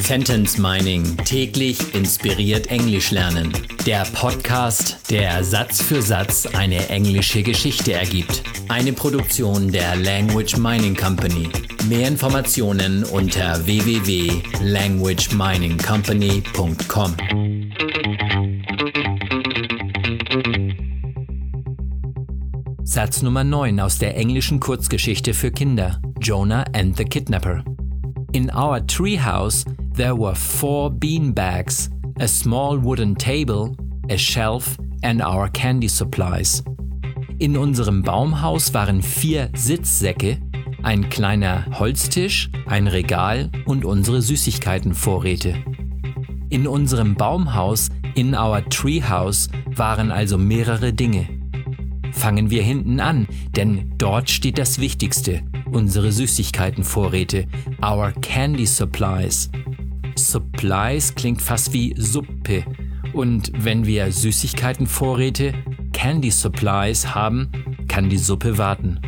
Sentence Mining täglich inspiriert Englisch lernen. Der Podcast, der Satz für Satz eine englische Geschichte ergibt. Eine Produktion der Language Mining Company. Mehr Informationen unter www.languageminingcompany.com. Satz Nummer 9 aus der englischen Kurzgeschichte für Kinder Jonah and the Kidnapper. In our treehouse there were four bean bags, a small wooden table, a shelf and our candy supplies. In unserem Baumhaus waren vier Sitzsäcke, ein kleiner Holztisch, ein Regal und unsere Süßigkeitenvorräte. In unserem Baumhaus, in our treehouse, waren also mehrere Dinge. Fangen wir hinten an, denn dort steht das Wichtigste, unsere Süßigkeitenvorräte, our candy supplies. Supplies klingt fast wie Suppe. Und wenn wir Süßigkeitenvorräte, Candy Supplies haben, kann die Suppe warten.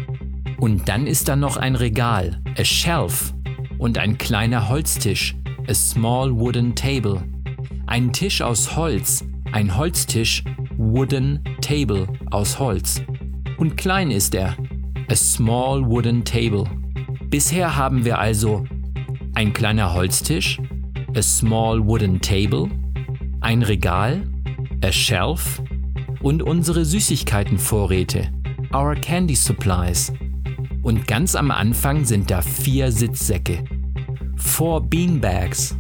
Und dann ist da noch ein Regal, a shelf, und ein kleiner Holztisch, a small wooden table. Ein Tisch aus Holz, ein Holztisch, wooden table aus Holz. Und klein ist er, a small wooden table. Bisher haben wir also ein kleiner Holztisch, a small wooden table, ein Regal, a shelf und unsere Süßigkeitenvorräte, our candy supplies. Und ganz am Anfang sind da vier Sitzsäcke, four beanbags.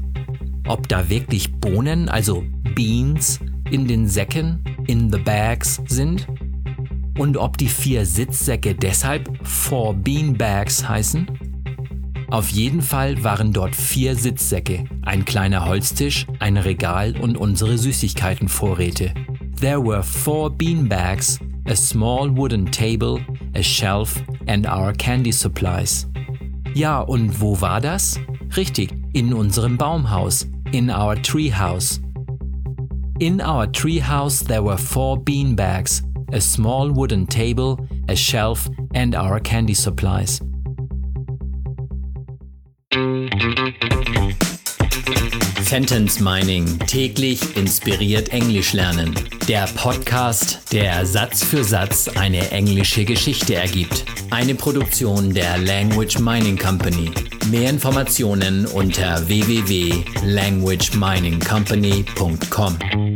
Ob da wirklich Bohnen, also Beans, in den Säcken, in the bags sind? Und ob die vier Sitzsäcke deshalb four beanbags heißen? Auf jeden Fall waren dort vier Sitzsäcke, ein kleiner Holztisch, ein Regal und unsere Süßigkeitenvorräte. There were four beanbags, a small wooden table, a shelf and our candy supplies. Ja, und wo war das? Richtig, in unserem Baumhaus, in our treehouse. In our treehouse there were four beanbags, a small wooden table, a shelf and our candy supplies. Sentence Mining täglich inspiriert Englisch lernen. Der Podcast, der Satz für Satz eine englische Geschichte ergibt. Eine Produktion der Language Mining Company. Mehr Informationen unter www.languageminingcompany.com.